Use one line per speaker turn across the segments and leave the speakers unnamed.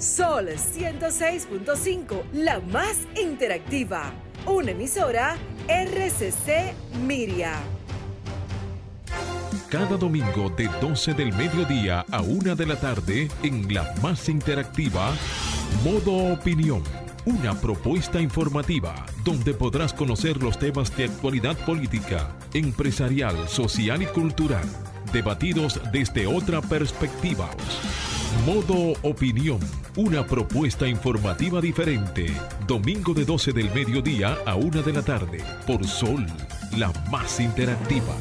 Sol 106.5, la más interactiva. Una emisora RCC Miria.
Cada domingo de 12 del mediodía a 1 de la tarde en la más interactiva, Modo Opinión. Una propuesta informativa donde podrás conocer los temas de actualidad política, empresarial, social y cultural, debatidos desde otra perspectiva. Modo Opinión, una propuesta informativa diferente. Domingo de 12 del mediodía a 1 de la tarde, por Sol, la más interactiva.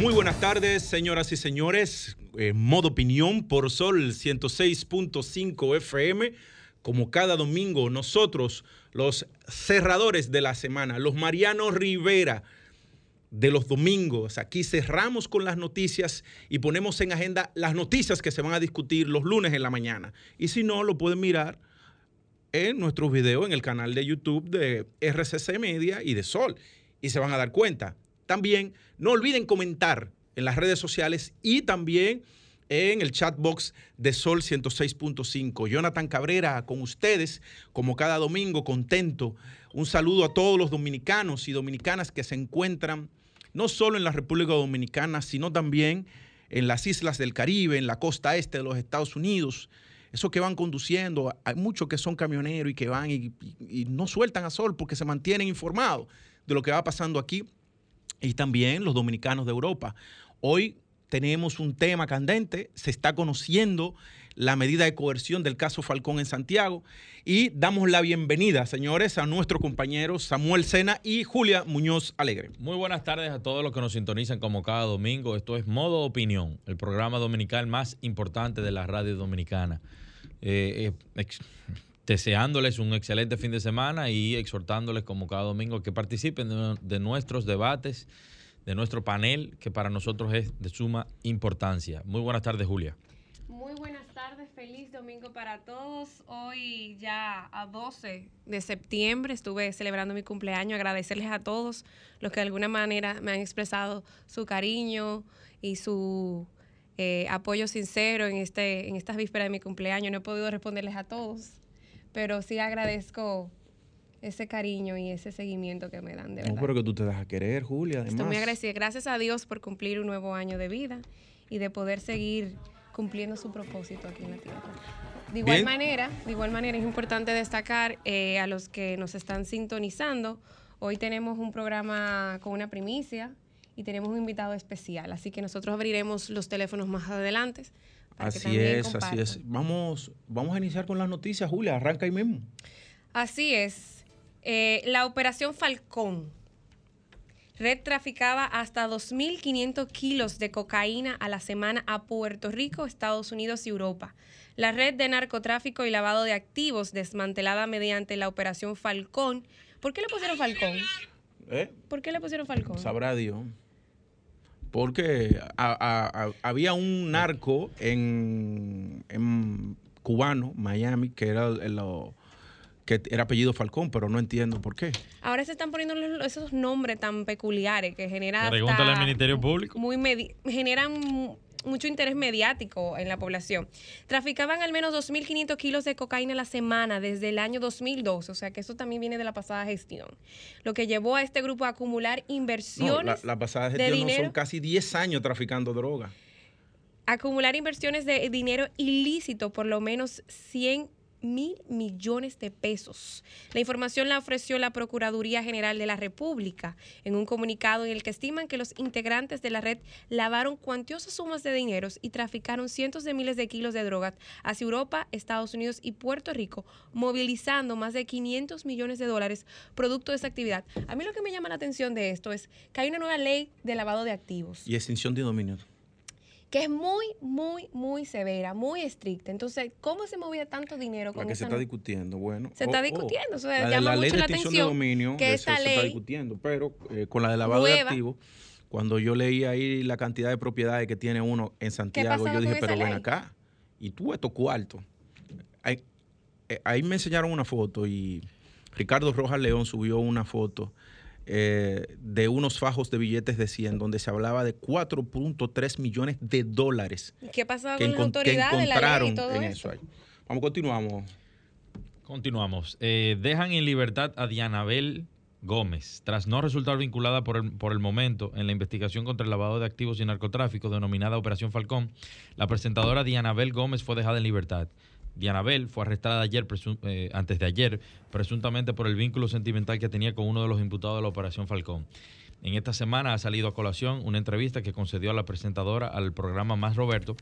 Muy buenas tardes, señoras y señores. Eh, modo Opinión por Sol 106.5 FM. Como cada domingo, nosotros, los cerradores de la semana, los Mariano Rivera de los domingos. Aquí cerramos con las noticias y ponemos en agenda las noticias que se van a discutir los lunes en la mañana. Y si no, lo pueden mirar en nuestros videos en el canal de YouTube de RCC Media y de Sol. Y se van a dar cuenta. También no olviden comentar en las redes sociales y también en el chat box de Sol 106.5. Jonathan Cabrera con ustedes, como cada domingo, contento. Un saludo a todos los dominicanos y dominicanas que se encuentran no solo en la República Dominicana, sino también en las islas del Caribe, en la costa este de los Estados Unidos. Esos que van conduciendo, hay muchos que son camioneros y que van y, y no sueltan a sol porque se mantienen informados de lo que va pasando aquí. Y también los dominicanos de Europa. Hoy tenemos un tema candente, se está conociendo la medida de coerción del caso Falcón en Santiago y damos la bienvenida, señores, a nuestros compañeros Samuel Sena y Julia Muñoz Alegre.
Muy buenas tardes a todos los que nos sintonizan como cada domingo. Esto es Modo Opinión, el programa dominical más importante de la radio dominicana. Eh, eh, deseándoles un excelente fin de semana y exhortándoles como cada domingo que participen de, de nuestros debates de nuestro panel, que para nosotros es de suma importancia. Muy buenas tardes, Julia.
Muy buenas tardes, feliz domingo para todos. Hoy ya a 12 de septiembre estuve celebrando mi cumpleaños, agradecerles a todos los que de alguna manera me han expresado su cariño y su eh, apoyo sincero en, este, en estas vísperas de mi cumpleaños. No he podido responderles a todos, pero sí agradezco ese cariño y ese seguimiento que me dan, de verdad.
No, pero que tú te das a querer, Julia. Además.
Estoy muy agradecida. Gracias a Dios por cumplir un nuevo año de vida y de poder seguir cumpliendo su propósito aquí en la tierra. De igual
Bien.
manera, de igual manera es importante destacar eh, a los que nos están sintonizando. Hoy tenemos un programa con una primicia y tenemos un invitado especial, así que nosotros abriremos los teléfonos más adelante. para
Así es, así es. Vamos, vamos a iniciar con las noticias, Julia. Arranca ahí mismo.
Así es. Eh, la operación Falcón. Red traficaba hasta 2.500 kilos de cocaína a la semana a Puerto Rico, Estados Unidos y Europa. La red de narcotráfico y lavado de activos desmantelada mediante la operación Falcón. ¿Por qué le pusieron Falcón?
¿Eh?
¿Por qué le pusieron Falcón?
Sabrá Dios. Porque a- a- a- había un narco en, en cubano, Miami, que era el- lo- que era apellido Falcón, pero no entiendo por qué.
Ahora se están poniendo los- esos nombres tan peculiares que generan
Pregúntale al Ministerio Público.
muy medi- generan mu- mucho interés mediático en la población. Traficaban al menos 2.500 kilos de cocaína a la semana desde el año 2002, o sea que eso también viene de la pasada gestión, lo que llevó a este grupo a acumular
No,
inversiones,
la, la pasada
de
gestión no son casi 10 años traficando droga.
acumular inversiones de dinero ilícito por lo menos 100 mil millones de pesos. La información la ofreció la Procuraduría General de la República en un comunicado en el que estiman que los integrantes de la red lavaron cuantiosas sumas de dineros y traficaron cientos de miles de kilos de drogas hacia Europa, Estados Unidos y Puerto Rico, movilizando más de 500 millones de dólares producto de esa actividad. A mí lo que me llama la atención de esto es que hay una nueva ley de lavado de activos
Y extinción de dominio.
Que es muy, muy, muy severa, muy estricta. Entonces, ¿cómo se movía tanto dinero
La
con
que se está discutiendo, bueno.
Se está
oh.
discutiendo, o sea,
La
llama
la ley de
la atención
de dominio,
que
eso
esta
se está
ley
discutiendo, pero eh, con la de lavado de activos, cuando yo leí ahí la cantidad de propiedades que tiene uno en Santiago, yo dije, pero ven acá, y tú estos cuartos. Ahí, eh, ahí me enseñaron una foto y Ricardo Rojas León subió una foto eh, de unos fajos de billetes de 100, donde se hablaba de 4.3 millones de dólares
¿Qué pasaba
que,
con las
que
autoridades, la ley
encontraron
y todo
en
eso?
eso. ahí. Vamos, continuamos.
Continuamos. Eh, dejan en libertad a Dianabel Gómez, tras no resultar vinculada por el, por el momento en la investigación contra el lavado de activos y narcotráfico denominada Operación Falcón. La presentadora Dianabel Gómez fue dejada en libertad. Dianabel fue arrestada ayer, eh, antes de ayer, presuntamente por el vínculo sentimental que tenía con uno de los imputados de la Operación Falcón. En esta semana ha salido a colación una entrevista que concedió a la presentadora al programa Más Roberto,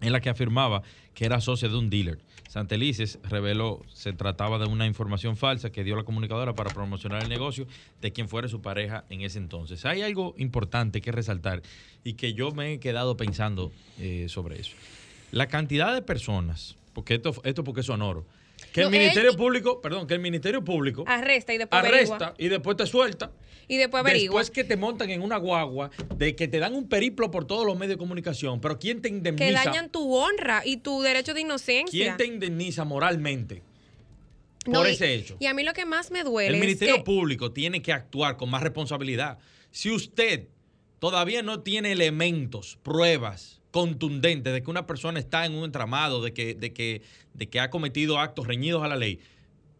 en la que afirmaba que era socia de un dealer. Santelices reveló se trataba de una información falsa que dio la comunicadora para promocionar el negocio de quien fuera su pareja en ese entonces. Hay algo importante que resaltar y que yo me he quedado pensando eh, sobre eso. La cantidad de personas, porque esto, esto porque es sonoro, que el
él-
Ministerio Público, perdón, que el Ministerio Público
Arresta y después averigua.
arresta y después te suelta.
Y después averigua.
Después que te montan en una guagua, de que te dan un periplo por todos los medios de comunicación, pero ¿quién te indemniza?
que dañan tu honra y tu derecho de inocencia.
¿Quién te indemniza moralmente
No,
por
y-
ese hecho?
Y a mí lo que más me duele
El
es
Ministerio
que-
Público tiene que actuar con más responsabilidad. Si usted todavía no tiene elementos, pruebas contundentes de que una persona está en un entramado, de que, de que, de que ha cometido actos reñidos a la ley,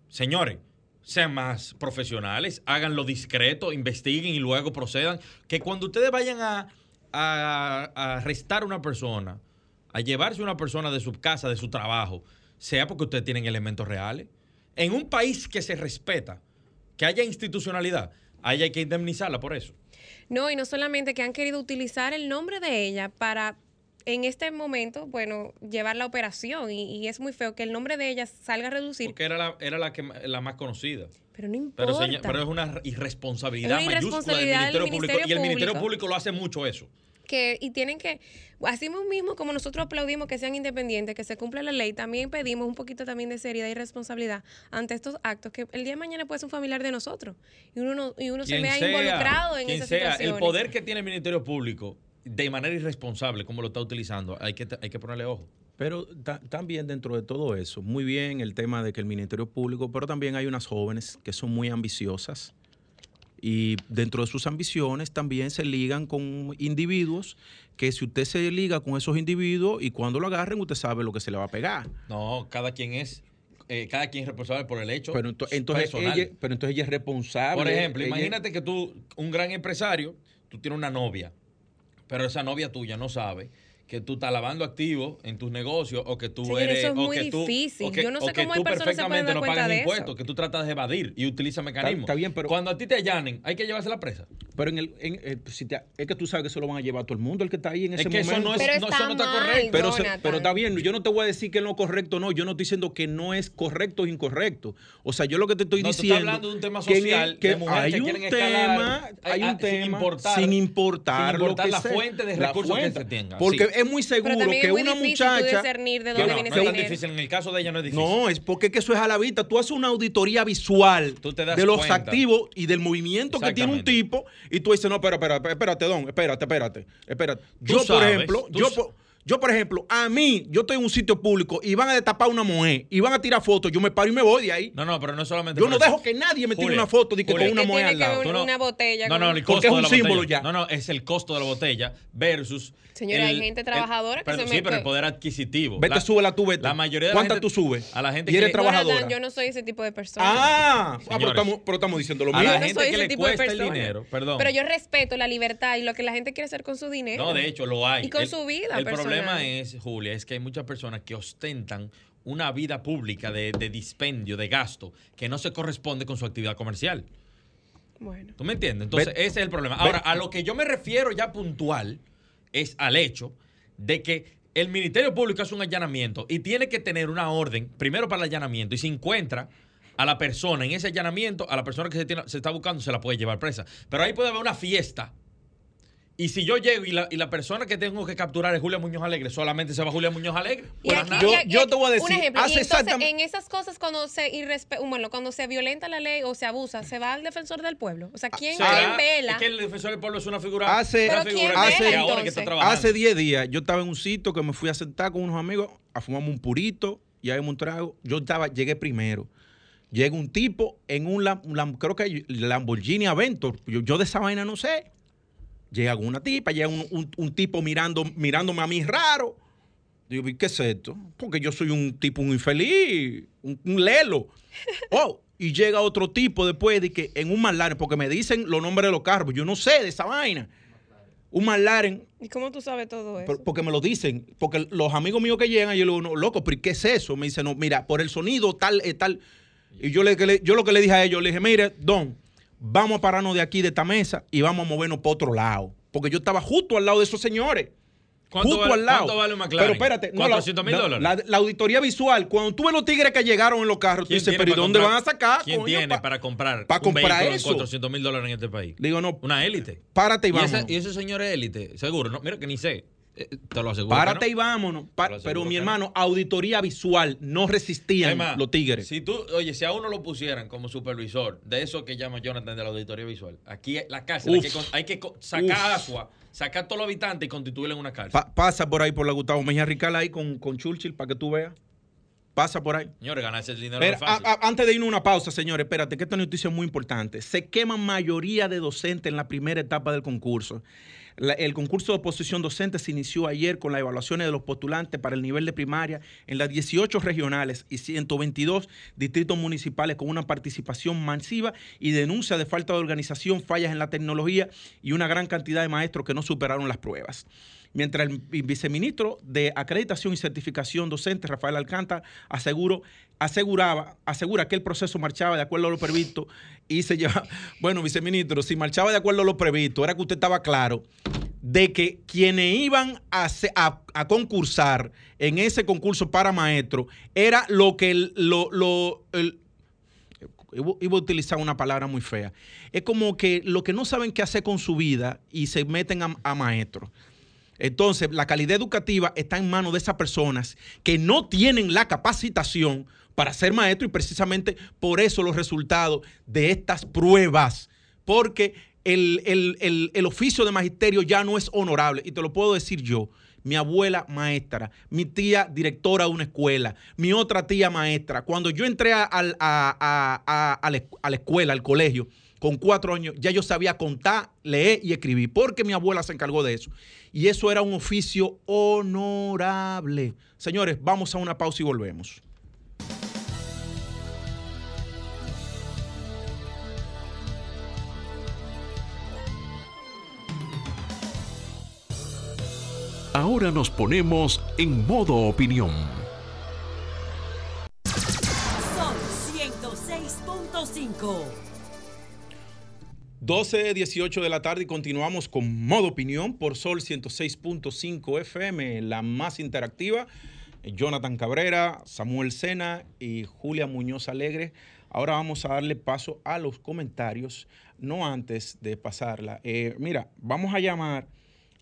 señores, sean más profesionales, háganlo discreto, investiguen y luego procedan. Que cuando ustedes vayan a, a- a arrestar a una persona, a llevarse a una persona de su casa, de su trabajo, sea porque ustedes tienen elementos reales. En un país que se respeta, que haya institucionalidad, ahí hay que indemnizarla por eso.
No, y no solamente que han querido utilizar el nombre de ella para, en este momento, bueno, llevar la operación. Y, y es muy feo que el nombre de ella salga a reducir.
Porque era la, era la, que, la más conocida.
Pero no importa.
Pero, pero es una irresponsabilidad
Es una
mayúscula del
irresponsabilidad del
Ministerio, Público. Y el
Ministerio Público.
Lo hace mucho eso.
que y tienen que así mismo como nosotros aplaudimos que sean independientes que se cumpla la ley también pedimos un poquito también de seriedad y responsabilidad ante estos actos que el día de mañana puede ser un familiar de nosotros y uno no- y uno se vea
sea,
involucrado en esas
sea,
situaciones
el poder que tiene el Ministerio Público de manera irresponsable, como lo está utilizando, hay que, hay que ponerle ojo.
Pero ta- también dentro de todo eso, muy bien el tema de que el Ministerio Público, pero también hay unas jóvenes que son muy ambiciosas y dentro de sus ambiciones también se ligan con individuos que si usted se liga con esos individuos y cuando lo agarren usted sabe lo que se le va a pegar.
No, cada quien es, eh, cada quien es responsable por el hecho
Pero ento- entonces,
personal.
ella, pero entonces ella es responsable.
Por ejemplo,
ella-
imagínate que tú, un gran empresario, tú tienes una novia, pero esa novia tuya no sabe que tú estás lavando activos en tus negocios o que tú
Señor,
eres
eso es
o
muy
que tú,
difícil.
o que,
Yo no sé
que
cómo
tú
hay personas que se pueden dar
no pagas
de
impuestos,
eso.
que tú tratas de evadir y utilizas mecanismos.
está bien, pero-
cuando a ti te allanen, hay que llevarse la presa.
Pero en el, en- eh, si te- es que tú sabes que eso lo van a llevar a todo el mundo, el que está ahí en
Es
ese
que eso
momento.
no es-
pero
no,
está
eso no está
mal,
correcto.
Pero, se-
Jonathan.
pero está bien, yo no te voy a decir que no es correcto, no, yo no estoy diciendo que no es correcto o incorrecto. O sea, yo lo que te estoy
No, tú estás
diciendo
hablando de un tema
que
social,
que
de mujeres
hay
que
un
quieren
tema,
escalar,
hay
a-
un
a- sin
tema
importar-
sin importar,
sin
lo
importar
que
la
sea,
fuente de recursos que se tenga,
Porque. Es muy seguro que
es muy
una muchacha
discernir de
No,
dónde
no,
viene
no
ese
es tan difícil. En el caso de ella no es difícil.
no, es porque es que eso es a la vista. Tú haces una auditoría visual
Tú te das
de los
cuenta.
activos y del movimiento que tiene un tipo y tú dices, no, espera, espera, espérate, don, espérate, espérate, espérate. Yo, por ejemplo, yo, yo, por ejemplo, a mí, yo estoy en un sitio público y van a destapar una mujer y van a tirar fotos, yo me paro y me voy de ahí.
No, no, pero no es solamente
Yo no
eso.
dejo que nadie me tire una foto de que
Julia.
con una mujer al lado.
Tú no-
una botella
No,
con-
no, el
Porque
costo
es un
de la
símbolo
botella.
ya.
No, no, es el costo de la botella versus.
Señora, hay gente trabajadora que
pero,
se
Sí, pero el poder adquisitivo.
Vete,
La-
súbela tú, vete.
La mayoría de
¿Cuánta
la gente,
tú subes?
A la gente
Y
que
eres trabajadora.
Yo no soy ese tipo de persona.
Ah, ah, pero,
Señores.
estamos, pero estamos diciendo lo
A
mismo.
la
Yo no
gente
soy
que le cuesta el dinero, perdón.
Pero yo respeto la libertad y lo que la gente quiere hacer con su dinero.
No, de hecho, lo hay.
Y con su vida personal.
Problema es, Julia, es que hay muchas personas que ostentan una vida pública de, de dispendio, de gasto, que no se corresponde con su actividad comercial.
Bueno.
¿Tú me entiendes? Entonces, ese es el problema. Ahora, a lo que yo me refiero ya puntual es al hecho de que el Ministerio Público hace un allanamiento y tiene que tener una orden, primero para el allanamiento, y si encuentra a la persona en ese allanamiento, a la persona que se, tiene- se está buscando, se la puede llevar presa. Pero ahí puede haber una fiesta. Y si yo llego y la, y la persona que tengo que capturar es Julia Muñoz Alegre, solamente se va Julia Muñoz Alegre.
Y aquí-
yo-
y aquí-
yo te voy a
Un
decir,
ejemplo, y
hace
entonces,
exactamente-
en esas cosas cuando se irrespe- bueno, cuando se violenta la ley o se abusa, se va al defensor del pueblo. O sea, ¿quién,
Será-
quién vela?
Es que el defensor del pueblo es una figura.
Hace-
una
Pero
figura
¿quién
que-
vela,
ahora que está trabajando.
Hace 10 días yo estaba en un sitio que me fui a sentar con unos amigos a fumarme un purito y a un trago. Yo estaba, llegué primero. llega un tipo en un, Lam- Lam- creo que Lamborghini Aventor. Yo, yo de esa vaina no sé. Llega una tipa, llega un, un- un tipo mirando, mirándome a mí raro. Digo, ¿y ¿qué es esto? Porque yo soy un tipo un infeliz, un, un lelo. Oh, y llega otro tipo después de que en un McLaren, porque me dicen los nombres de los carros, yo no sé de esa vaina. Un McLaren,
¿Y cómo tú sabes todo eso?
por- porque me lo dicen, porque los amigos míos que llegan, yo le digo, no, loco, pero ¿y ¿qué es eso? Me dicen, no, mira, por el sonido tal, eh, tal. Y yo, le- yo lo que le dije a ellos, le dije, mire, Don, vamos a pararnos de aquí, de esta mesa, y vamos a movernos para otro lado. Porque yo estaba justo al lado de esos señores.
¿Cuánto
justo
vale-
al lado.
cuánto vale un McLaren?
Pero espérate, no, la-
400 mil
la-
dólares.
La, la auditoría visual, cuando tú ves los tigres que llegaron en los carros, tú
¿Quién
dices, pero ¿y
para
dónde
comprar-
van a sacar?
¿Quién
coño,
tiene
pa-?"
para comprar,
pa'
un
comprar
vehículo
eso?
en 400 mil dólares en este país?
Digo, no,
Una élite.
párate y
Y, ese- y ese señor es élite, seguro. No, mira que ni sé. Eh, Te lo aseguro.
Párate y
no.
vámonos. Pa- pero mi
no.
hermano, auditoría visual, no resistían los tigres.
Si tú, oye, si a uno lo pusieran como supervisor de eso que llama Jonathan de la auditoría visual, aquí la cárcel hay que, hay sacar agua, sacar todos los habitantes y constituirlo en una cárcel.
Pa- pasa por ahí por la Gustavo Mejía Rical ahí con, con Churchill para que tú veas. Pasa por ahí.
Señores, ganarse el dinero es fácil.
a- a- antes de irnos a una pausa, señores, espérate, que esta noticia es muy importante. Se queman mayoría de docentes en la primera etapa del concurso. La- el concurso de oposición docente se inició ayer con las evaluaciones de los postulantes para el nivel de primaria en las 18 regionales y 122 distritos municipales con una participación masiva y denuncia de falta de organización, fallas en la tecnología y una gran cantidad de maestros que no superaron las pruebas. Mientras el vi- viceministro de Acreditación y Certificación Docente, Rafael Alcántara, aseguró, aseguraba, asegura que el proceso marchaba de acuerdo a lo previsto y se lleva. Bueno, viceministro, si marchaba de acuerdo a lo previsto, era que usted estaba claro de que quienes iban a, a- concursar en ese concurso para maestro era lo que lo, lo- el- iba iba a utilizar una palabra muy fea. Es como que lo que no saben qué hacer con su vida y se meten a, a maestros. Entonces, la calidad educativa está en manos de esas personas que no tienen la capacitación para ser maestro y precisamente por eso los resultados de estas pruebas. Porque el, el- el- el oficio de magisterio ya no es honorable. Y te lo puedo decir yo. Mi abuela maestra, mi tía directora de una escuela, mi otra tía maestra. Cuando yo entré a, a- a- a la escuela, al colegio, con cuatro años, ya yo sabía contar, leer y escribir, porque mi abuela se encargó de eso. Y eso era un oficio honorable. Señores, vamos a una pausa y volvemos.
Ahora nos ponemos en modo opinión.
Sol 106.5.
12, 18 de la tarde y continuamos con modo opinión por Sol 106.5 FM, la más interactiva. Jonathan Cabrera, Samuel Sena y Julia Muñoz Alegre. Ahora vamos a darle paso a los comentarios, no antes de pasarla. Eh, mira, vamos a llamar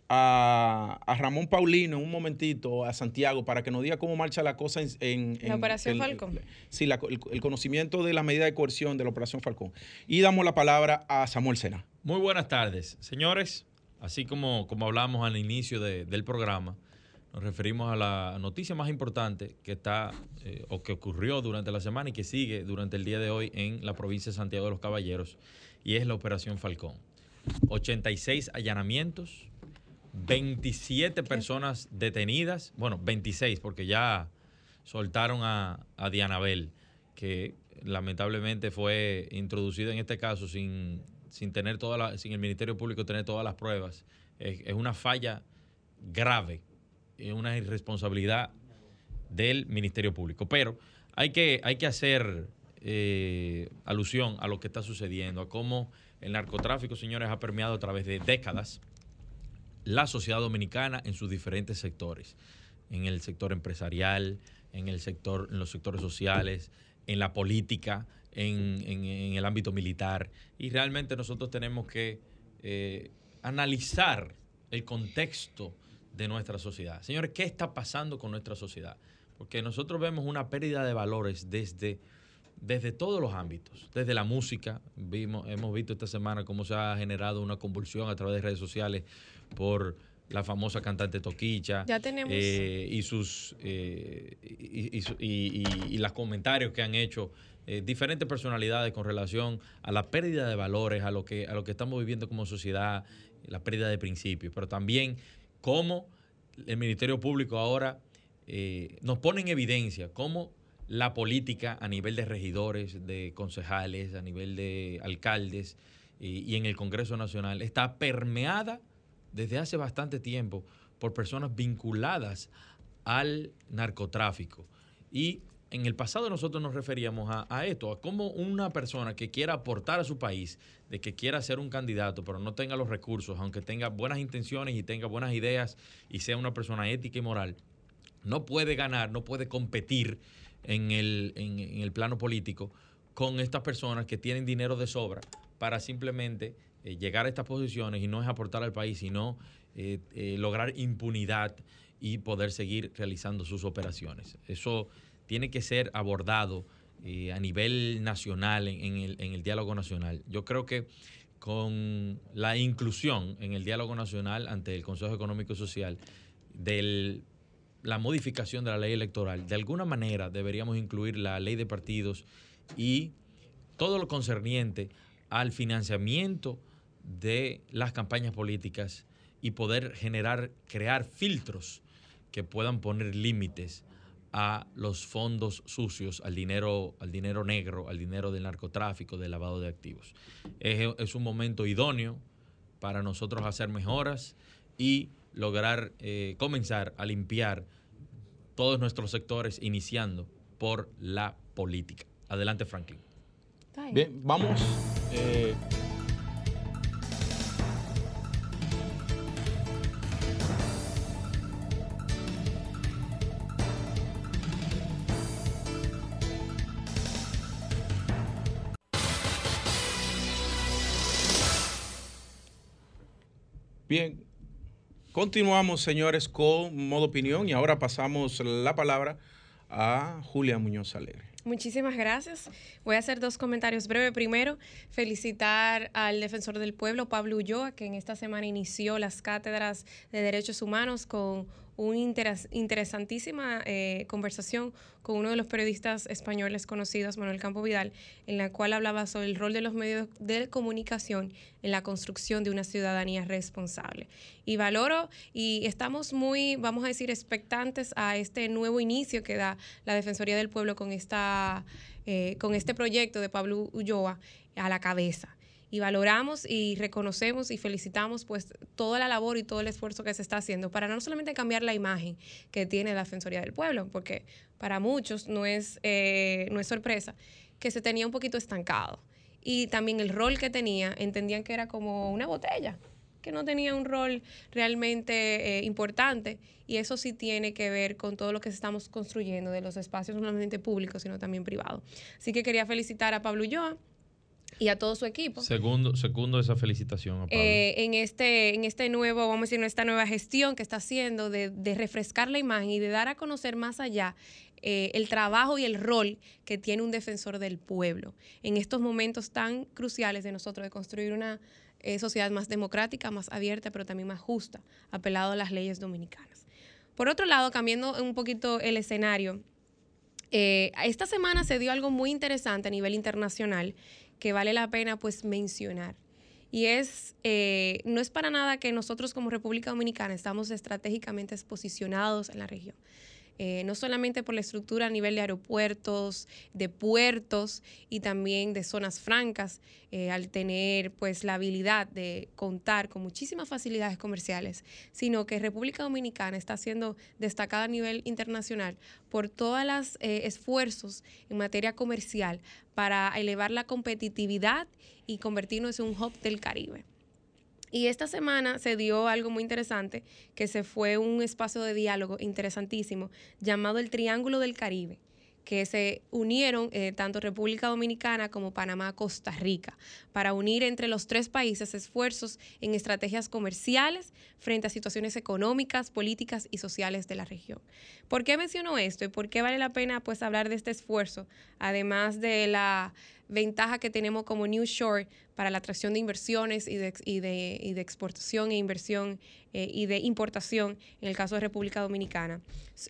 a, a Ramón Paulino en un momentito, a Santiago, para que nos diga cómo marcha la cosa en... en-
La
en-
Operación
el-
Falcón.
Sí, la- el, el conocimiento de la medida de coerción de la Operación Falcón. Y damos la palabra a Samuel Sena.
Muy buenas tardes, señores. Así como, como hablamos al inicio de- del programa, nos referimos a la noticia más importante que está eh, o que ocurrió durante la semana y que sigue durante el día de hoy en la provincia de Santiago de los Caballeros, y es la Operación Falcón. 86 allanamientos, 27 personas detenidas, bueno, 26 porque ya soltaron a, a Dianabel, que lamentablemente fue introducida en este caso sin, sin tener toda la, sin el Ministerio Público tener todas las pruebas. Es, es una falla grave, es una irresponsabilidad del Ministerio Público. Pero hay que, hay que hacer eh, alusión a lo que está sucediendo, a cómo el narcotráfico, señores, ha permeado a través de décadas la sociedad dominicana en sus diferentes sectores, en el sector empresarial, en el sector, en los sectores sociales, en la política, en, el ámbito militar. Y realmente nosotros tenemos que eh, analizar el contexto de nuestra sociedad. Señores, ¿qué está pasando con nuestra sociedad? Porque nosotros vemos una pérdida de valores desde, desde todos los ámbitos, desde la música, vimos, hemos visto esta semana cómo se ha generado una convulsión a través de redes sociales por la famosa cantante Toquicha
Ya tenemos.
eh, y sus eh, y, y- y- los comentarios que han hecho eh, diferentes personalidades con relación a la pérdida de valores, a lo que, a lo que estamos viviendo como sociedad, la pérdida de principios, pero también cómo el Ministerio Público ahora eh, nos pone en evidencia cómo la política a nivel de regidores, de concejales, a nivel de alcaldes y, en el Congreso Nacional está permeada desde hace bastante tiempo por personas vinculadas al narcotráfico. Y en el pasado nosotros nos referíamos a, esto, a cómo una persona que quiera aportar a su país, de que quiera ser un candidato, pero no tenga los recursos, aunque tenga buenas intenciones y tenga buenas ideas y sea una persona ética y moral, no puede ganar, no puede competir en el, en, el plano político con estas personas que tienen dinero de sobra para simplemente eh, llegar a estas posiciones y no es aportar al país, sino eh, eh, lograr impunidad y poder seguir realizando sus operaciones. Eso tiene que ser abordado a nivel nacional, en, el, diálogo nacional. Yo creo que con la inclusión en el diálogo nacional ante el Consejo Económico y Social de la modificación de la ley electoral, de alguna manera deberíamos incluir la ley de partidos y todo lo concerniente al financiamiento de las campañas políticas y poder generar, crear filtros que puedan poner límites a los fondos sucios, al dinero, al dinero negro, al dinero del narcotráfico, del lavado de activos. Es, un momento idóneo para nosotros hacer mejoras y lograr eh, comenzar a limpiar todos nuestros sectores, iniciando por la política. Adelante, Franklin.
Bien, vamos. Eh, Bien, continuamos, señores, con modo opinión y ahora pasamos la palabra a Julia Muñoz Alegre.
Muchísimas gracias. Voy a hacer dos comentarios breves. Primero, felicitar al defensor del pueblo, Pablo Ulloa, que en esta semana inició las cátedras de derechos humanos con una interesantísima eh, conversación con uno de los periodistas españoles conocidos, Manuel Campo Vidal, en la cual hablaba sobre el rol de los medios de comunicación en la construcción de una ciudadanía responsable. Y valoro y estamos muy, vamos a decir, expectantes a este nuevo inicio que da la Defensoría del Pueblo con, esta, eh, con este proyecto de Pablo Ulloa a la cabeza y valoramos y reconocemos y felicitamos pues toda la labor y todo el esfuerzo que se está haciendo para no solamente cambiar la imagen que tiene la Defensoría del Pueblo, porque para muchos no es, eh, no es sorpresa que se tenía un poquito estancado y también el rol que tenía, entendían que era como una botella, que no tenía un rol realmente eh, importante y eso sí tiene que ver con todo lo que estamos construyendo de los espacios no solamente públicos, sino también privados. Así que quería felicitar a Pablo Ulloa y a todo su equipo.
Segundo, segundo esa felicitación a Pablo.
Eh, en, este, en este nuevo, vamos a decir, en esta nueva gestión que está haciendo de, refrescar la imagen y de dar a conocer más allá eh, el trabajo y el rol que tiene un defensor del pueblo en estos momentos tan cruciales de nosotros de construir una eh, sociedad más democrática, más abierta, pero también más justa, apelado a las leyes dominicanas. Por otro lado, cambiando un poquito el escenario, esta semana se dio algo muy interesante a nivel internacional que vale la pena pues mencionar. Y es, eh, no es para nada que nosotros como República Dominicana estamos estratégicamente posicionados en la región. Eh, no solamente por la estructura a nivel de aeropuertos, de puertos y también de zonas francas, eh, al tener pues la habilidad de contar con muchísimas facilidades comerciales, sino que República Dominicana está siendo destacada a nivel internacional por todos los eh, esfuerzos en materia comercial para elevar la competitividad y convertirnos en un hub del Caribe. Y esta semana se dio algo muy interesante, que se fue un espacio de diálogo interesantísimo llamado el Triángulo del Caribe que se unieron eh, tanto República Dominicana como Panamá, Costa Rica, para unir entre los tres países esfuerzos en estrategias comerciales frente a situaciones económicas, políticas y sociales de la región. ¿Por qué menciono esto y por qué vale la pena pues hablar de este esfuerzo, además de la ventaja que tenemos como New Shore para la atracción de inversiones y de, y de, exportación e inversión eh, y de importación en el caso de República Dominicana?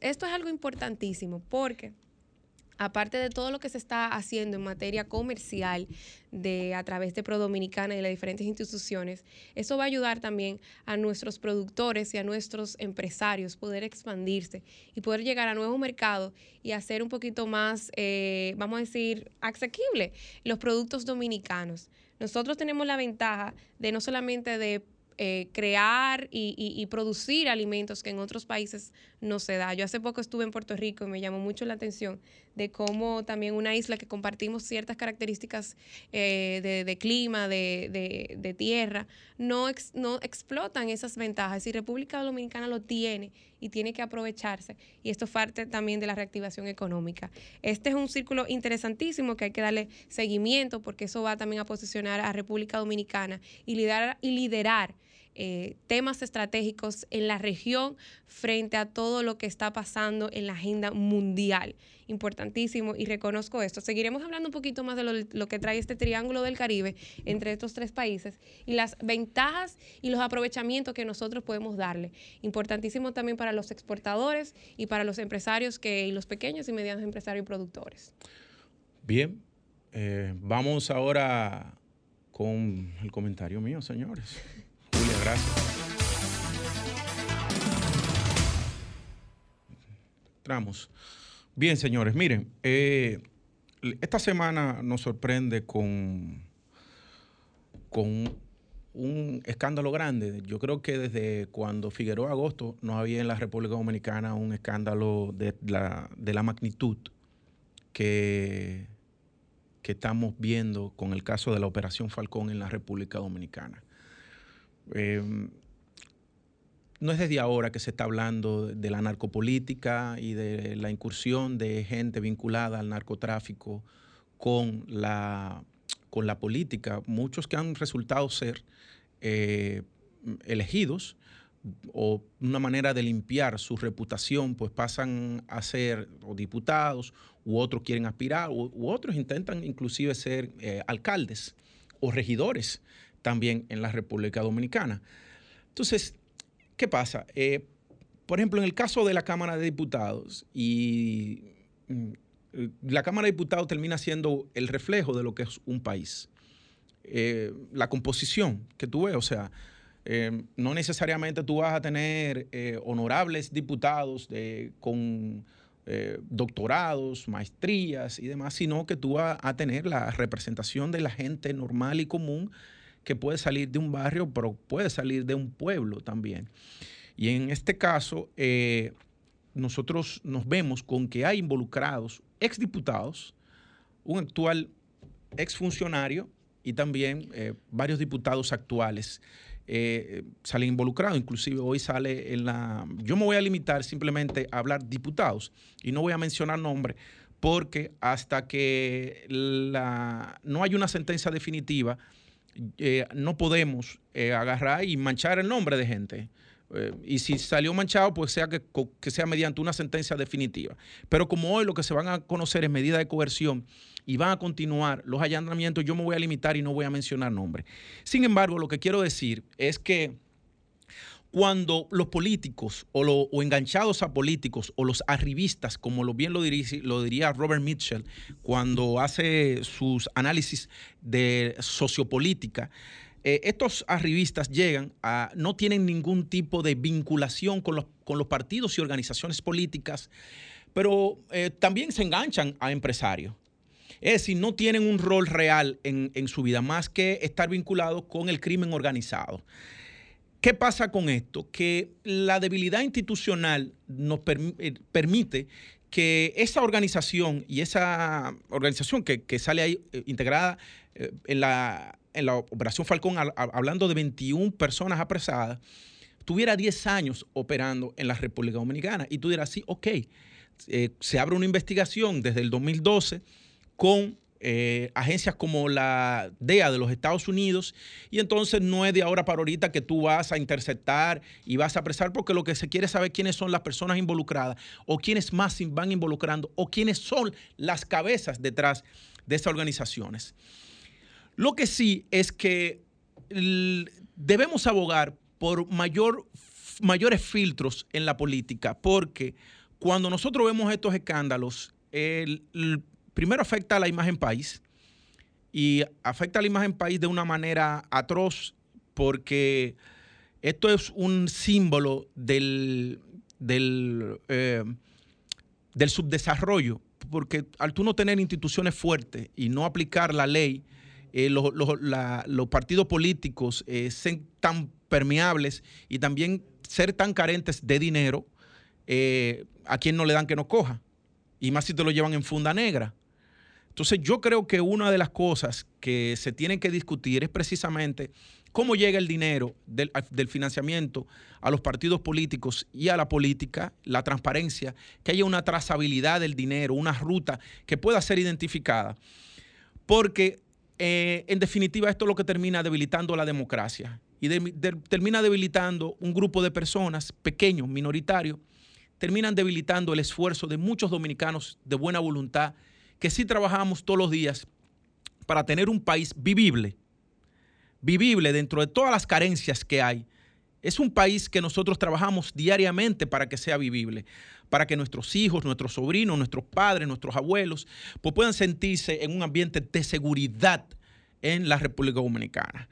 Esto es algo importantísimo porque aparte de todo lo que se está haciendo en materia comercial de a través de Pro Dominicana y de las diferentes instituciones, eso va a ayudar también a nuestros productores y a nuestros empresarios poder expandirse y poder llegar a nuevos mercados y hacer un poquito más, eh, vamos a decir, asequible los productos dominicanos. Nosotros tenemos la ventaja de no solamente de eh, crear y, producir alimentos que en otros países no se da. Yo hace poco estuve en Puerto Rico y me llamó mucho la atención de cómo también una isla que compartimos ciertas características eh, de, clima, de, tierra, no, no explotan esas ventajas y República Dominicana lo tiene y tiene que aprovecharse. Y esto es parte también de la reactivación económica. Este es un círculo interesantísimo que hay que darle seguimiento porque eso va también a posicionar a República Dominicana y liderar, y liderar eh, temas estratégicos en la región frente a todo lo que está pasando en la agenda mundial. Importantísimo y reconozco esto. Seguiremos hablando un poquito más de lo, que trae este triángulo del Caribe entre estos tres países y las ventajas y los aprovechamientos que nosotros podemos darle. Importantísimo también para los exportadores y para los empresarios que, y los pequeños y medianos empresarios y productores.
Bien, eh, vamos ahora con el comentario mío, señores gracias. Bien, señores, miren, eh, esta semana nos sorprende con, con un escándalo grande. Yo creo que desde cuando Figueroa Agosto no había en la República Dominicana un escándalo de la, de la magnitud que, que estamos viendo con el caso de la Operación Falcón en la República Dominicana. Em, no es desde ahora que se está hablando de la narcopolítica y de la incursión de gente vinculada al narcotráfico con la, con la política. Muchos que han resultado ser eh, elegidos o una manera de limpiar su reputación, pues pasan a ser diputados, u otros quieren aspirar, u, otros intentan inclusive ser eh, alcaldes o regidores también en la República Dominicana. Entonces, ¿qué pasa? Eh, por ejemplo, en el caso de la Cámara de Diputados, y mm, la Cámara de Diputados termina siendo el reflejo de lo que es un país. Eh, la composición que tú ves, o sea, eh, no necesariamente tú vas a tener honorables diputados con doctorados, maestrías y demás, sino que tú vas a tener la representación de la gente normal y común que puede salir de un barrio, pero puede salir de un pueblo también. Y en este caso, eh, nosotros nos vemos con que hay involucrados exdiputados, un actual exfuncionario y también eh, varios diputados actuales eh, salen involucrados. Inclusive hoy sale en la... Yo me voy a limitar simplemente a hablar diputados y no voy a mencionar nombres porque hasta que la, no hay una sentencia definitiva, eh, no podemos eh, agarrar y manchar el nombre de gente. Eh, y si salió manchado, pues sea que, sea mediante una sentencia definitiva. Pero como hoy lo que se van a conocer es medida de coerción y van a continuar los allanamientos, yo me voy a limitar y no voy a mencionar nombres. Sin embargo, lo que quiero decir es que cuando los políticos o, enganchados a políticos o los arribistas, como lo bien lo diría, Robert Mitchell cuando hace sus análisis de sociopolítica, eh, estos arribistas llegan a, no tienen ningún tipo de vinculación con los, partidos y organizaciones políticas, pero eh, también se enganchan a empresarios. Es decir, no tienen un rol real en su vida más que estar vinculados con el crimen organizado. ¿Qué pasa con esto? Que la debilidad institucional nos eh, permite que esa organización y esa organización que, sale ahí eh, integrada eh, en, la, en, la, Operación Falcón, hablando de 21 personas apresadas, tuviera 10 años operando en la República Dominicana. Y tú dirás, sí, ok, se abre una investigación desde el 2012 con eh, agencias como la DEA de los Estados Unidos y entonces no es de ahora para ahorita que tú vas a interceptar y vas a apresar porque lo que se quiere saber quiénes son las personas involucradas o quiénes más van involucrando o quiénes son las cabezas detrás de esas organizaciones. Lo que sí es que debemos abogar por mayor, mayores filtros en la política porque cuando nosotros vemos estos escándalos primero afecta a la imagen país y afecta a la imagen país de una manera atroz porque esto es un símbolo del, del, eh, subdesarrollo, porque al tú no tener instituciones fuertes y no aplicar la ley, eh, los, partidos políticos eh, sean tan permeables y también ser tan carentes de dinero, a quien no le dan que no coja. Y más si te lo llevan en funda negra. Entonces yo creo que una de las cosas que se tienen que discutir es precisamente cómo llega el dinero del, financiamiento a los partidos políticos y a la política, la transparencia, que haya una trazabilidad del dinero, una ruta que pueda ser identificada. Porque eh, en definitiva esto es lo que termina debilitando la democracia y termina debilitando un grupo de personas pequeños, minoritarios, terminan debilitando el esfuerzo de muchos dominicanos de buena voluntad que sí trabajamos todos los días para tener un país vivible, vivible dentro de todas las carencias que hay. Es un país que nosotros trabajamos diariamente para que sea vivible, para que nuestros hijos, nuestros sobrinos, nuestros padres, nuestros abuelos, pues puedan sentirse en un ambiente de seguridad en la República Dominicana.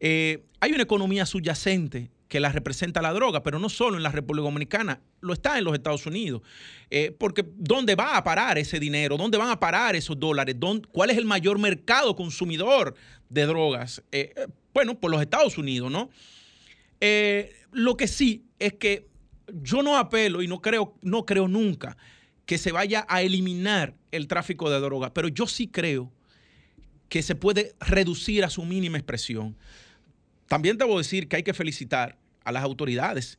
Eh, hay una economía subyacente que la representa la droga, pero no solo en la República Dominicana, lo está en los Estados Unidos. Eh, porque ¿dónde va a parar ese dinero? ¿Dónde van a parar esos dólares? ¿Cuál es el mayor mercado consumidor de drogas? Eh, eh, bueno, por los Estados Unidos, ¿no? lo que sí es que yo no apelo y no creo, no creo nunca que se vaya a eliminar el tráfico de drogas, pero yo sí creo que se puede reducir a su mínima expresión. También debo decir que hay que felicitar a las autoridades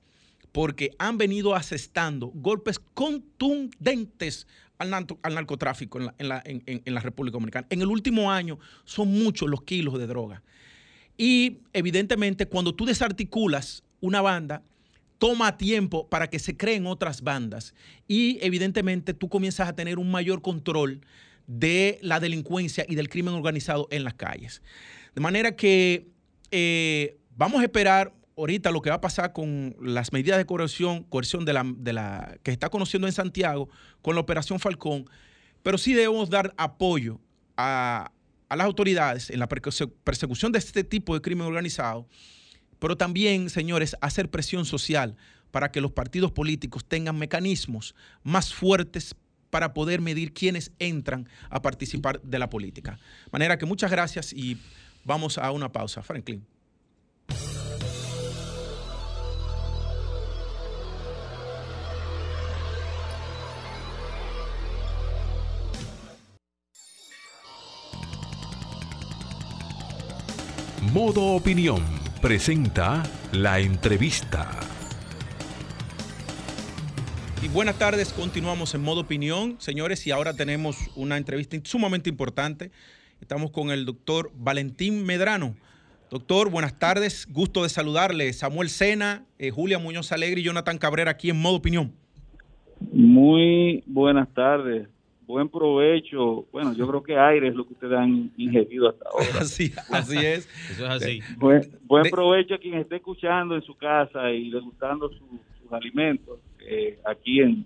porque han venido asestando golpes contundentes al, narcotráfico en la, en la, República Dominicana. En el último año son muchos los kilos de droga. Y evidentemente cuando tú desarticulas una banda, toma tiempo para que se creen otras bandas. Y evidentemente tú comienzas a tener un mayor control de la delincuencia y del crimen organizado en las calles. De manera que eh, vamos a esperar ahorita lo que va a pasar con las medidas de coerción, de la, de la que está conociendo en Santiago con la operación Falcón, pero sí debemos dar apoyo a, las autoridades en la persecución de este tipo de crimen organizado, pero también, señores, hacer presión social para que los partidos políticos tengan mecanismos más fuertes para poder medir quiénes entran a participar de la política. De manera que muchas gracias y vamos a una pausa. Franklin.
Modo Opinión presenta la entrevista.
Y buenas tardes, continuamos en Modo Opinión, señores, y ahora tenemos una entrevista sumamente importante. Estamos con el doctor Valentín Medrano. Doctor, buenas tardes, gusto de saludarle. Samuel Sena, eh, Julia Muñoz Alegre y Jonathan Cabrera aquí en Modo Opinión.
Muy buenas tardes, buen provecho. Bueno, yo creo que aire es lo que ustedes han ingerido hasta ahora.
Así, así es.
Eso es así.
Buen, provecho a quien esté escuchando en su casa y degustando sus alimentos eh, aquí en,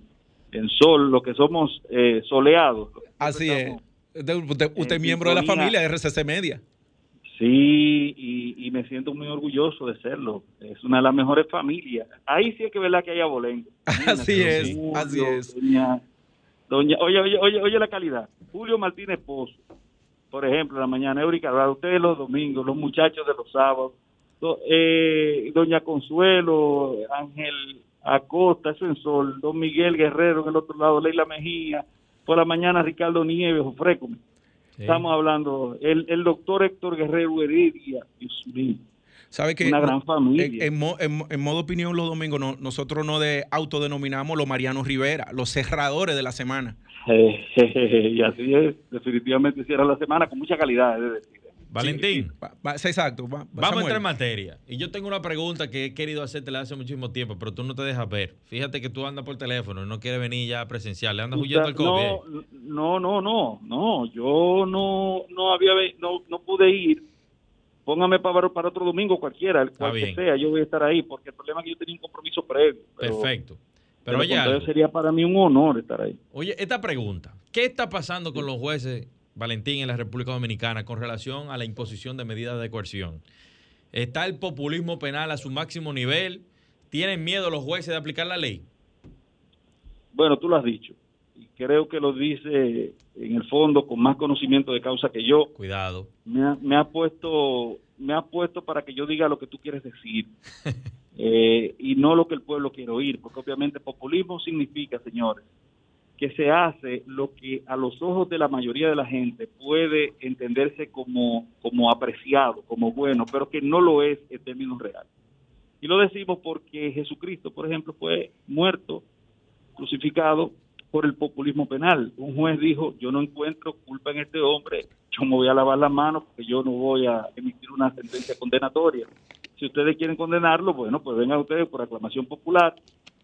en Sol, lo que somos eh, soleados.
Así es. Usted, es miembro de la familia de RCC Media.
Sí, y, me siento muy orgulloso de serlo. Es una de las mejores familias. Ahí sí es que verdad que hay abolengo.
Así es, así es.
Doña, oye, oye, oye, oye la calidad. Julio Martínez Pozo, por ejemplo, la mañana, Eurica ustedes los domingos, los muchachos de los sábados, eh, Doña Consuelo, Ángel Acosta, eso en Sol, Don Miguel Guerrero en el otro lado, Leila Mejía, por la mañana Ricardo Nieves, Ofrécome. Estamos hablando, el, el doctor Héctor Guerrero Heredia, Dios mío
¿Sabe que
Una gran familia.
En, modo opinión los domingos nosotros no de autodenominamos los Mariano Rivera, los cerradores de la semana.
y así es, definitivamente cierra la semana con mucha calidad, es decir.
Valentín.
exacto.
vamos a entrar en materia. Y yo tengo una pregunta que he querido hacerte hace muchísimo tiempo, pero tú no te dejas ver. Fíjate que tú andas por teléfono y no quieres venir ya presencial. Le andas huyendo al COVID.
No, no, no, no. Yo no, no había, no, no pude ir póngame para, para otro domingo cualquiera, el cual que sea, yo voy a estar ahí, porque el problema es que yo tenía un compromiso previo.
Perfecto.
Pero, oye, sería para mí un honor estar ahí.
Oye, esta pregunta, ¿Qué está pasando con los jueces, Valentín, en la República Dominicana con relación a la imposición de medidas de coerción? ¿Está el populismo penal a su máximo nivel? ¿Tienen miedo los jueces de aplicar la ley?
Bueno, tú lo has dicho. Y creo que lo dice en el fondo con más conocimiento de causa que yo.
Cuidado.
Me ha, me ha puesto me ha puesto para que yo diga lo que tú quieres decir eh, y no lo que el pueblo quiere oír, porque obviamente populismo significa, señores, que se hace lo que a los ojos de la mayoría de la gente puede entenderse como, como apreciado, como bueno, pero que no lo es en términos reales. Y lo decimos porque Jesucristo, por ejemplo, fue muerto, crucificado por el populismo penal. Un juez dijo, yo no encuentro culpa en este hombre, yo me voy a lavar las manos porque yo no voy a emitir una sentencia condenatoria. Si ustedes quieren condenarlo, bueno, pues vengan ustedes por aclamación popular,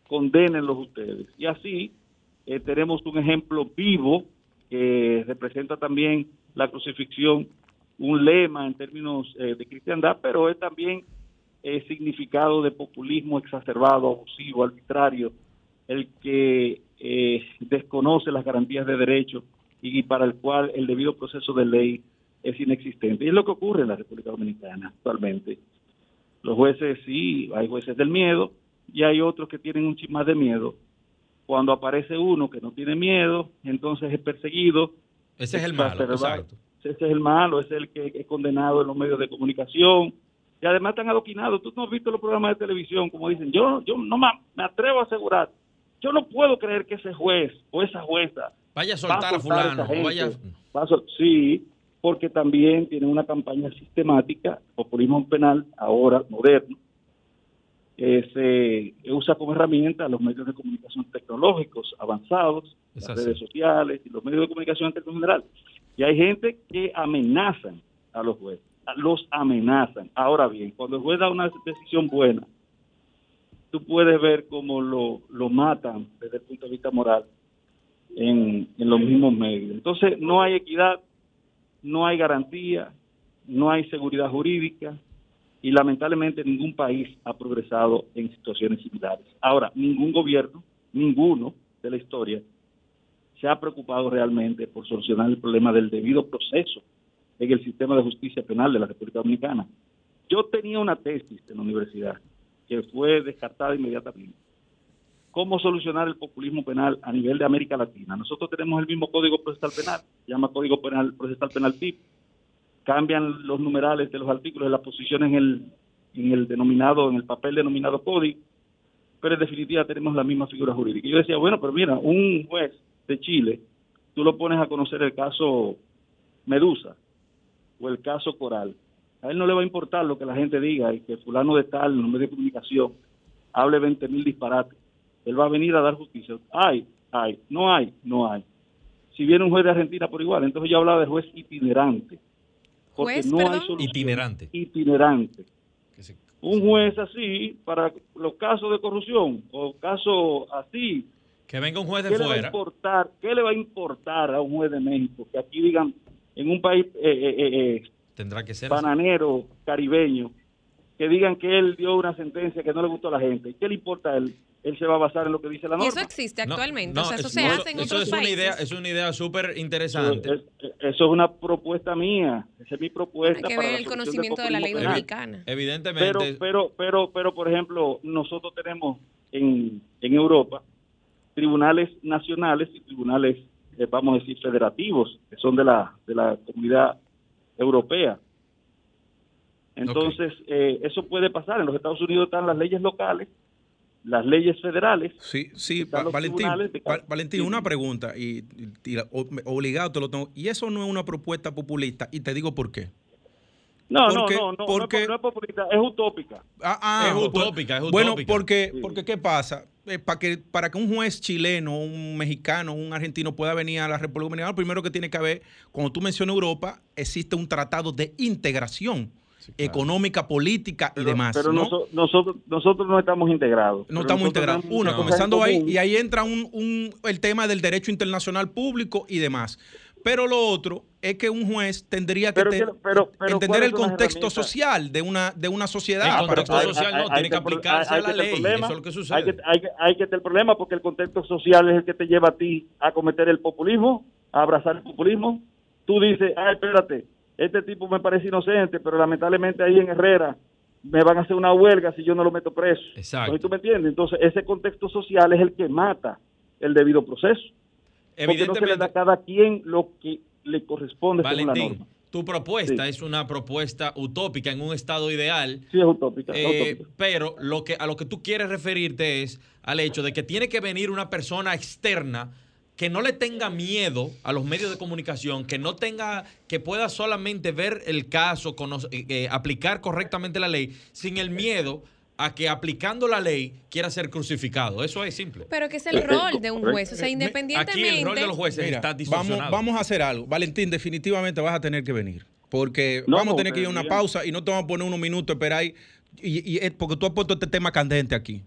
condénenlos ustedes. Y así eh, tenemos un ejemplo vivo que representa también la crucifixión, un lema en términos eh, de cristiandad, pero es también eh, significado de populismo exacerbado, abusivo, arbitrario, el que desconoce las garantías de derecho y para el cual el debido proceso de ley es inexistente. Y es lo que ocurre en la República Dominicana actualmente. Los jueces sí, hay jueces del miedo y hay otros que tienen un más de miedo cuando aparece uno que no tiene miedo, entonces es perseguido.
Ese es el malo, exacto.
Ese es el malo, es el que es condenado en los medios de comunicación. Y además están adoquinados. Tú no has visto los programas de televisión, como dicen, yo, yo no me, atrevo a asegurar. Yo no puedo creer que ese juez o esa jueza
vaya a soltar a, fulano. vaya...
sí, porque también tiene una campaña sistemática, populismo penal, ahora moderno, se usa como herramienta los medios de comunicación tecnológicos avanzados, las redes sociales y los medios de comunicación en general. Y hay gente que amenazan a los jueces, los amenazan. Ahora bien, cuando el juez da una decisión buena, tú puedes ver cómo lo, lo matan desde el punto de vista moral en, en los mismos medios. Entonces, no hay equidad, no hay garantía, no hay seguridad jurídica, y lamentablemente ningún país ha progresado en situaciones similares. Ahora, ningún gobierno, ninguno de la historia, se ha preocupado realmente por solucionar el problema del debido proceso en el sistema de justicia penal de la República Dominicana. Yo tenía una tesis en la universidad que fue descartada inmediatamente. ¿Cómo solucionar el populismo penal a nivel de América Latina? Nosotros tenemos el mismo Código Procesal Penal, se llama Código Penal Procesal Penal TIP, cambian los numerales de los artículos de las posiciones en el, en el denominado, en el papel denominado código, pero en definitiva tenemos la misma figura jurídica. Y yo decía, bueno, pero mira, un juez de Chile, tú lo pones a conocer el caso Medusa o el caso Coral. A él no le va a importar lo que la gente diga y que fulano de tal, en los medios de comunicación, hable 20 mil disparates. Él va a venir a dar justicia. Hay, hay, no hay, no hay. Si viene un juez de Argentina por igual, entonces yo hablaba de juez itinerante porque no hay
Itinerante.
Itinerante. Un juez así, para los casos de corrupción o casos así.
Que venga un juez de fuera.
Le va a importar, ¿Qué le va a importar a un juez de México? Que aquí digan, en un país eh, eh, eh, eh
Tendrá que ser
bananero, caribeño, que digan que él dio una sentencia que no le gustó a la gente. ¿Qué le importa a él? Él se va a basar en lo que dice la norma.
Y eso existe actualmente, o sea, eso, se hace en otros
es
países.
Una idea, es una idea súper interesante.
Eso, es una propuesta mía, esa es mi propuesta.
Hay que ver el conocimiento de la ley dominicana.
Evidentemente.
Pero, pero, pero, pero, por ejemplo, nosotros tenemos en, en Europa tribunales nacionales y tribunales, eh, vamos a decir, federativos, que son de la, de la comunidad europea. Entonces, eh, eso puede pasar. En los Estados Unidos están las leyes locales las leyes federales.
Sí, sí, Valentín, Valentín, una pregunta y, obligado te lo tengo. Y eso no es una propuesta populista y te digo por qué.
No, no, no, no, porque, no, es populista, es utópica.
Ah, ah, es utópica, es utópica.
Bueno, porque, porque ¿qué pasa? Eh, para que, para que un juez chileno, un mexicano, un argentino pueda venir a la República Dominicana, primero que tiene que haber, cuando tú mencionas Europa, existe un tratado de integración económica, política y demás.
Pero nosotros, nosotros no estamos integrados.
No estamos integrados. Una, comenzando ahí, y ahí entra un, el tema del derecho internacional público y demás. Pero lo otro es que un juez tendría que entender el contexto social de una de una sociedad.
El contexto social no, tiene que, aplicarse a la ley. Eso es lo que sucede.
Hay que, hay, que tener el problema porque el contexto social es el que te lleva a ti a cometer el populismo
a abrazar el populismo. Tú dices, ah, espérate, este tipo me parece inocente, pero lamentablemente ahí en Herrera me van a hacer una huelga si yo no lo meto preso.
Exacto.
¿Tú me entiendes? Entonces, ese contexto social es el que mata el debido proceso. Porque no se le da a cada quien lo que le corresponde según la
Valentín,
norma.
tu propuesta
Sí.
es una propuesta utópica en un estado ideal.
Sí, es utópica.
Eh,
utópica.
pero lo que a lo que tú quieres referirte es al hecho de que tiene que venir una persona externa que no le tenga miedo a los medios de comunicación, que no tenga, que pueda solamente ver el caso, eh, eh, aplicar correctamente la ley, sin el miedo a que aplicando la ley quiera ser crucificado. Eso es simple.
Pero que es el rol de un juez. O sea,
Aquí
independientemente.
el rol de los jueces
Mira,
está
vamos, vamos a hacer algo. Valentín, definitivamente vas a tener que venir. Porque
No,
vamos a tener que ir a una pausa y no te vamos a poner unos minutos a esperar ahí. Y, y es porque tú has puesto este tema candente aquí.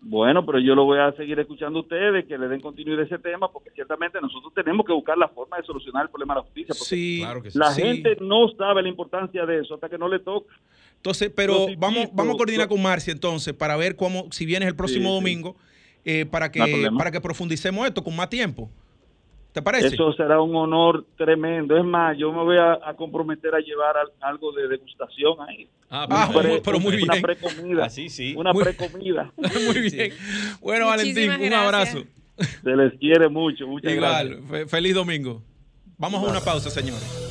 Bueno, pero yo lo voy a seguir escuchando a ustedes, que le den continuidad a ese tema, porque ciertamente nosotros tenemos que buscar la forma de solucionar el problema de la justicia. Porque
Sí,
Claro que sí.
la
sí.
gente no sabe la importancia de eso hasta que no le toca.
Entonces, pero vamos, vamos a coordinar con Marcia entonces para ver cómo, si vienes el próximo
Sí, sí.
domingo, eh, para, que,
No
para que profundicemos esto con más tiempo. ¿Te parece?
Eso será un honor tremendo. Es más, yo me voy a, a comprometer a llevar al- algo de degustación ahí.
Ah,
Ah, pero muy
Una
bien.
precomida.
Así sí.
Una precomida.
Muy bien. Bueno, Valentín,
Muchísimas
un
gracias.
abrazo.
Se les quiere mucho. Muchas
Igual,
gracias.
fe- feliz domingo. Vamos a una pausa, señores.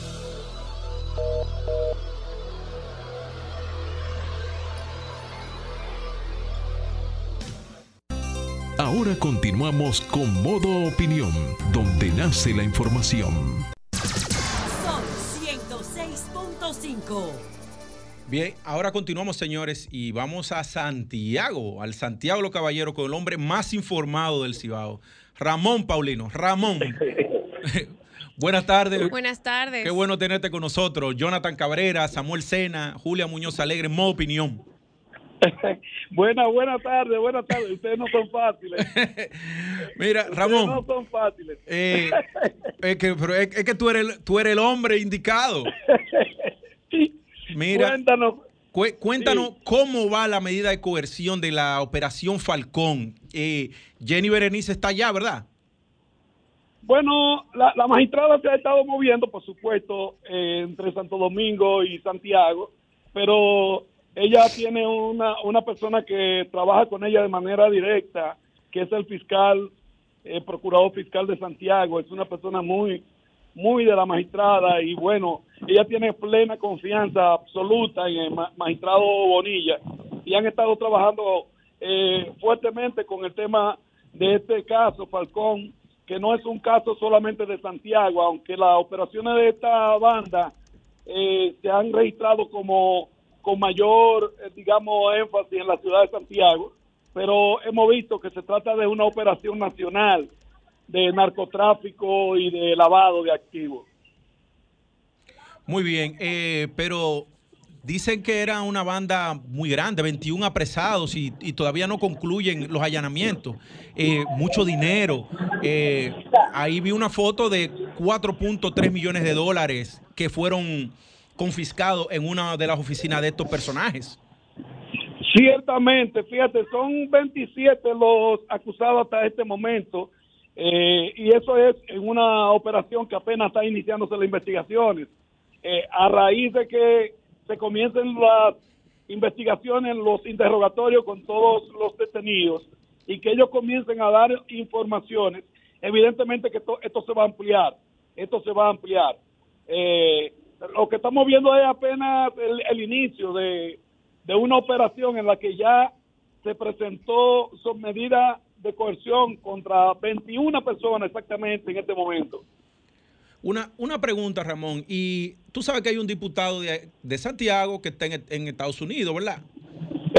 Ahora continuamos con Modo Opinión, donde nace la información.
Sol 106.5.
Bien, ahora continuamos, señores, y vamos a Santiago, al Santiago Los Caballeros, con el hombre más informado del Cibao, Ramón Paulino. Ramón, buenas tardes.
Buenas tardes.
Qué bueno tenerte con nosotros. Jonathan Cabrera, Samuel Sena, Julia Muñoz Alegre, Modo Opinión.
Buenas, buenas tardes, buenas tardes. Ustedes no son fáciles.
Mira,
Ustedes no
Ramón,
son fáciles.
eh, es, que, pero es, es que tú eres, el- tú eres el hombre indicado. Mira,
Cuéntanos.
Cué- Cuéntanos
Sí.
cómo va la medida de coerción de la operación Falcón. Eh, Jenny Berenice está allá, ¿verdad?
Bueno, la, la magistrada se ha estado moviendo, por supuesto, eh, entre Santo Domingo y Santiago, pero ella tiene una, una persona que trabaja con ella de manera directa, que es el fiscal, eh, procurador fiscal de Santiago. Es una persona muy, muy de la magistrada y bueno, ella tiene plena confianza absoluta en el ma- magistrado Bonilla y han estado trabajando eh, fuertemente con el tema de este caso, Falcón, que no es un caso solamente de Santiago, aunque las operaciones de esta banda eh, se han registrado como con mayor, eh, digamos, énfasis en la ciudad de Santiago, pero hemos visto que se trata de una operación nacional de narcotráfico y de lavado de activos.
Muy bien, eh, pero dicen que era una banda muy grande, 21 apresados y, todavía no concluyen los allanamientos. Eh, mucho dinero. Eh, ahí vi una foto de 4.3 millones de dólares que fueron confiscados en una de las oficinas de estos personajes.
Ciertamente, fíjate, son 27 los acusados hasta este momento eh, y eso es en una operación que apenas está iniciándose las investigaciones. Eh, a raíz de que se comiencen las investigaciones, los interrogatorios con todos los detenidos y que ellos comiencen a dar informaciones, evidentemente que esto, esto se va a ampliar, esto se va a ampliar. Eh, lo que estamos viendo es apenas el, el inicio de, de una operación en la que ya se presentó son medidas de coerción contra 21 personas exactamente en este momento.
Una, una pregunta, Ramón, y tú sabes que hay un diputado de, de Santiago que está en, en Estados Unidos, ¿verdad?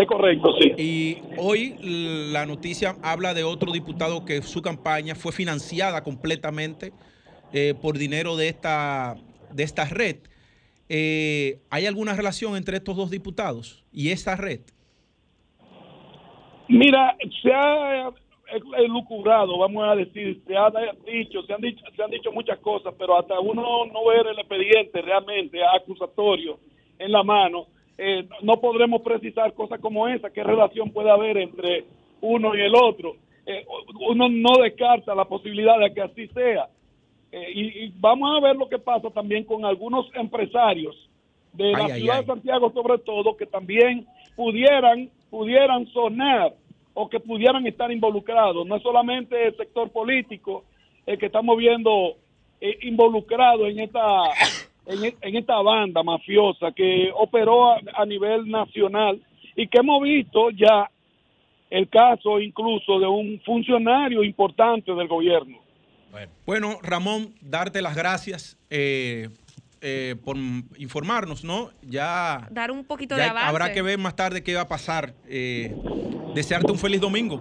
Es correcto, sí.
Y hoy la noticia habla de otro diputado que su campaña fue financiada completamente eh, por dinero de esta, de esta red. Eh, ¿Hay alguna relación entre estos dos diputados y esta red?
Mira, se ha elucubrado, vamos a decir, se ha dicho, se han dicho, se han dicho muchas cosas, pero hasta uno no ver el expediente realmente acusatorio en la mano, eh, no podremos precisar cosas como esa, qué relación puede haber entre uno y el otro. Eh, uno no descarta la posibilidad de que así sea, eh, y, y vamos a ver lo que pasa también con algunos empresarios de la
Ay,
ciudad
ay.
de Santiago sobre todo que también pudieran pudieran sonar o que pudieran estar involucrados no es solamente el sector político el que estamos viendo eh, involucrado en esta en, en esta banda mafiosa que operó a, a nivel nacional y que hemos visto ya el caso incluso de un funcionario importante del gobierno
Bueno, Ramón, darte las gracias eh, eh, por informarnos, ¿no? Ya,
Dar un poquito
ya
de avance.
habrá que ver más tarde qué va a pasar. Eh, desearte un feliz domingo.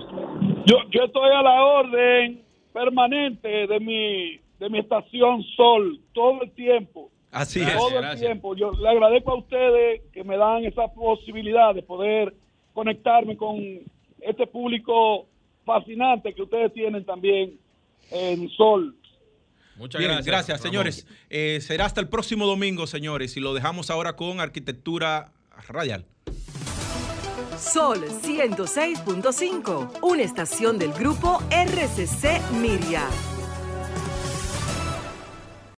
Yo, yo estoy a la orden permanente de mi, de mi estación Sol todo el tiempo.
Así
Gracias,
es.
todo el
gracias.
tiempo. Yo le agradezco a ustedes que me dan esa posibilidad de poder conectarme con este público fascinante que ustedes tienen también en Sol.
Muchas
Bien,
gracias.
gracias,
Ramón.
señores. Eh, será hasta el próximo domingo, señores, y lo dejamos ahora con arquitectura radial.
Sol 106.5, una estación del grupo RCC Miria.